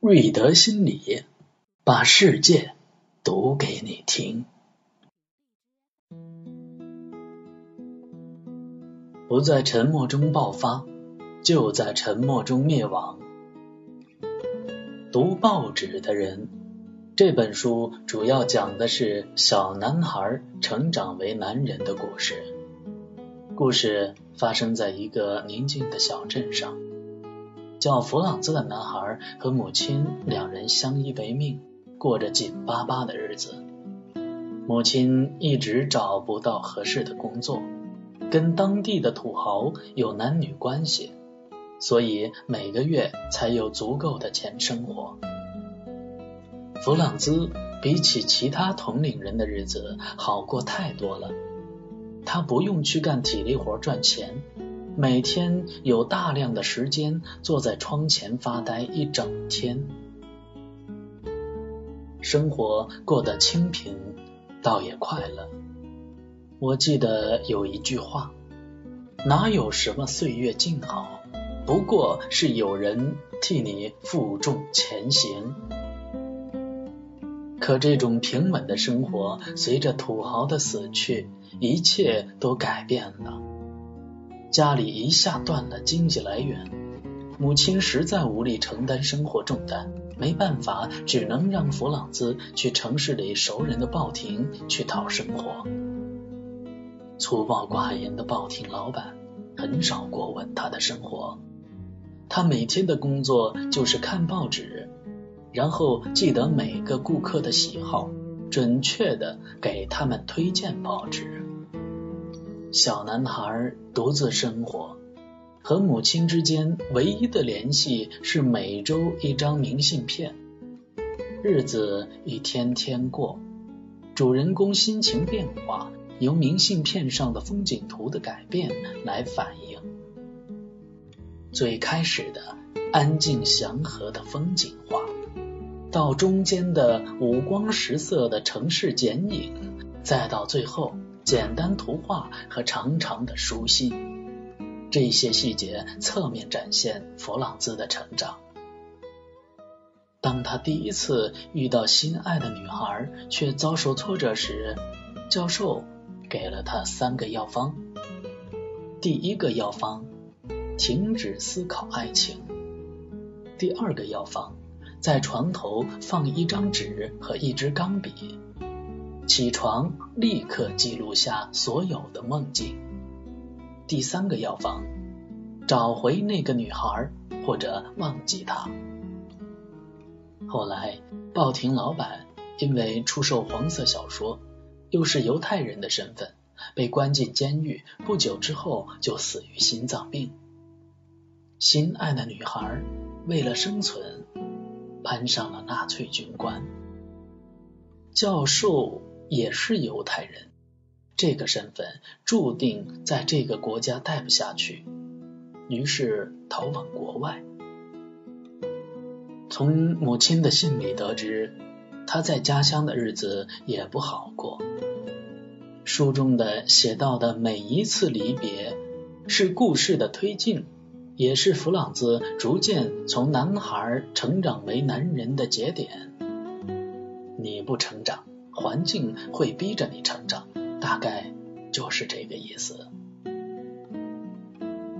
瑞德心理把世界读给你听。不在沉默中爆发，就在沉默中灭亡。读报纸的人，这本书主要讲的是小男孩成长为男人的故事。故事发生在一个宁静的小镇上。叫弗朗兹的男孩和母亲两人相依为命，过着紧巴巴的日子。母亲一直找不到合适的工作，跟当地的土豪有男女关系，所以每个月才有足够的钱生活。弗朗兹比起其他同龄人的日子好过太多了，他不用去干体力活赚钱。每天有大量的时间坐在窗前发呆一整天，生活过得清贫，倒也快乐。我记得有一句话：哪有什么岁月静好，不过是有人替你负重前行。可这种平稳的生活，随着土豪的死去，一切都改变了。家里一下断了经济来源，母亲实在无力承担生活重担，没办法，只能让弗朗兹去城市里熟人的报亭去讨生活。粗暴寡言的报亭老板很少过问他的生活，他每天的工作就是看报纸，然后记得每个顾客的喜好，准确的给他们推荐报纸。小男孩独自生活，和母亲之间唯一的联系是每周一张明信片。日子一天天过，主人公心情变化由明信片上的风景图的改变来反映。最开始的安静祥和的风景画，到中间的五光十色的城市剪影，再到最后。简单图画和长长的书信，这些细节侧面展现弗朗兹的成长。当他第一次遇到心爱的女孩，却遭受挫折时，教授给了他三个药方。第一个药方：停止思考爱情。第二个药方：在床头放一张纸和一支钢笔。起床，立刻记录下所有的梦境。第三个药方，找回那个女孩，或者忘记她。后来，报亭老板因为出售黄色小说，又是犹太人的身份，被关进监狱。不久之后，就死于心脏病。心爱的女孩为了生存，攀上了纳粹军官。教授。也是犹太人，这个身份注定在这个国家待不下去，于是逃往国外。从母亲的信里得知，他在家乡的日子也不好过。书中的写到的每一次离别，是故事的推进，也是弗朗兹逐渐从男孩成长为男人的节点。你不成长。环境会逼着你成长，大概就是这个意思。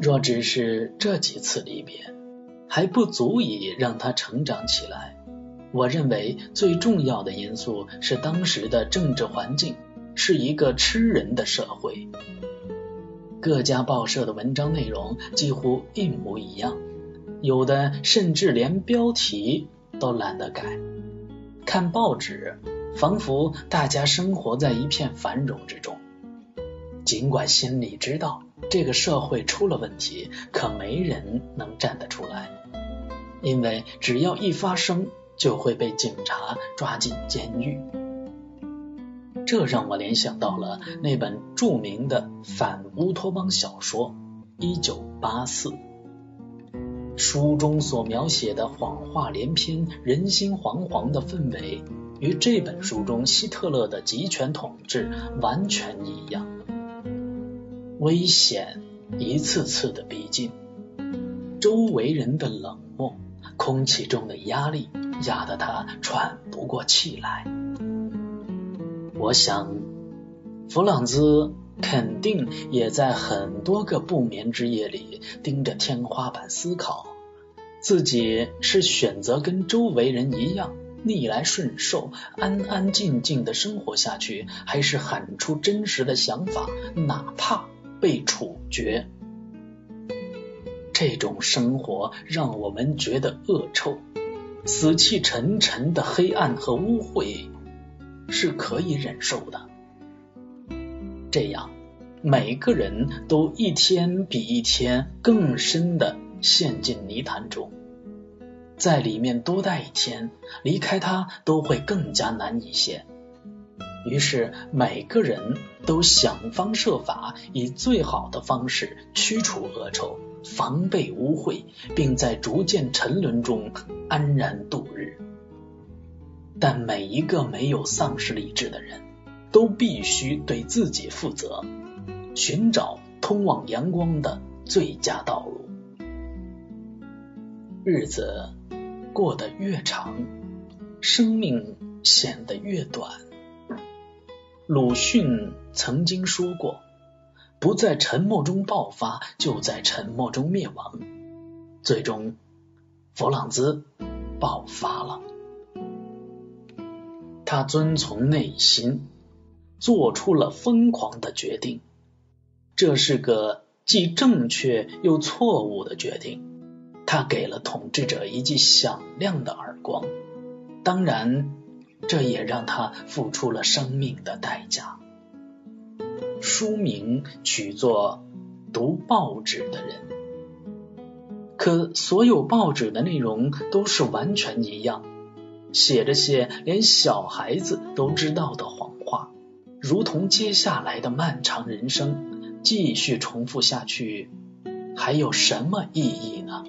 若只是这几次离别，还不足以让他成长起来。我认为最重要的因素是当时的政治环境是一个吃人的社会，各家报社的文章内容几乎一模一样，有的甚至连标题都懒得改。看报纸。仿佛大家生活在一片繁荣之中，尽管心里知道这个社会出了问题，可没人能站得出来，因为只要一发生，就会被警察抓进监狱。这让我联想到了那本著名的反乌托邦小说《一九八四》，书中所描写的谎话连篇、人心惶惶的氛围。与这本书中希特勒的集权统治完全一样，危险一次次的逼近，周围人的冷漠空气中的压力压得他喘不过气来。我想，弗朗兹肯定也在很多个不眠之夜里盯着天花板思考，自己是选择跟周围人一样逆来顺受、安安静静的生活下去，还是喊出真实的想法，哪怕被处决。这种生活让我们觉得恶臭，死气沉沉的黑暗和污秽是可以忍受的。这样，每个人都一天比一天更深的陷进泥潭中，在里面多待一天，离开他都会更加难一些。于是，每个人都想方设法，以最好的方式驱除恶臭。防备污秽，并在逐渐沉沦中安然度日。但每一个没有丧失理智的人，都必须对自己负责，寻找通往阳光的最佳道路。日子过得越长，生命显得越短。鲁迅曾经说过。不在沉默中爆发，就在沉默中灭亡。最终，弗朗兹爆发了。他遵从内心，做出了疯狂的决定。这是个既正确又错误的决定。他给了统治者一记响亮的耳光。当然，这也让他付出了生命的代价。书名取作《读报纸的人》，可所有报纸的内容都是完全一样，写着些连小孩子都知道的谎话，如同接下来的漫长人生继续重复下去，还有什么意义呢？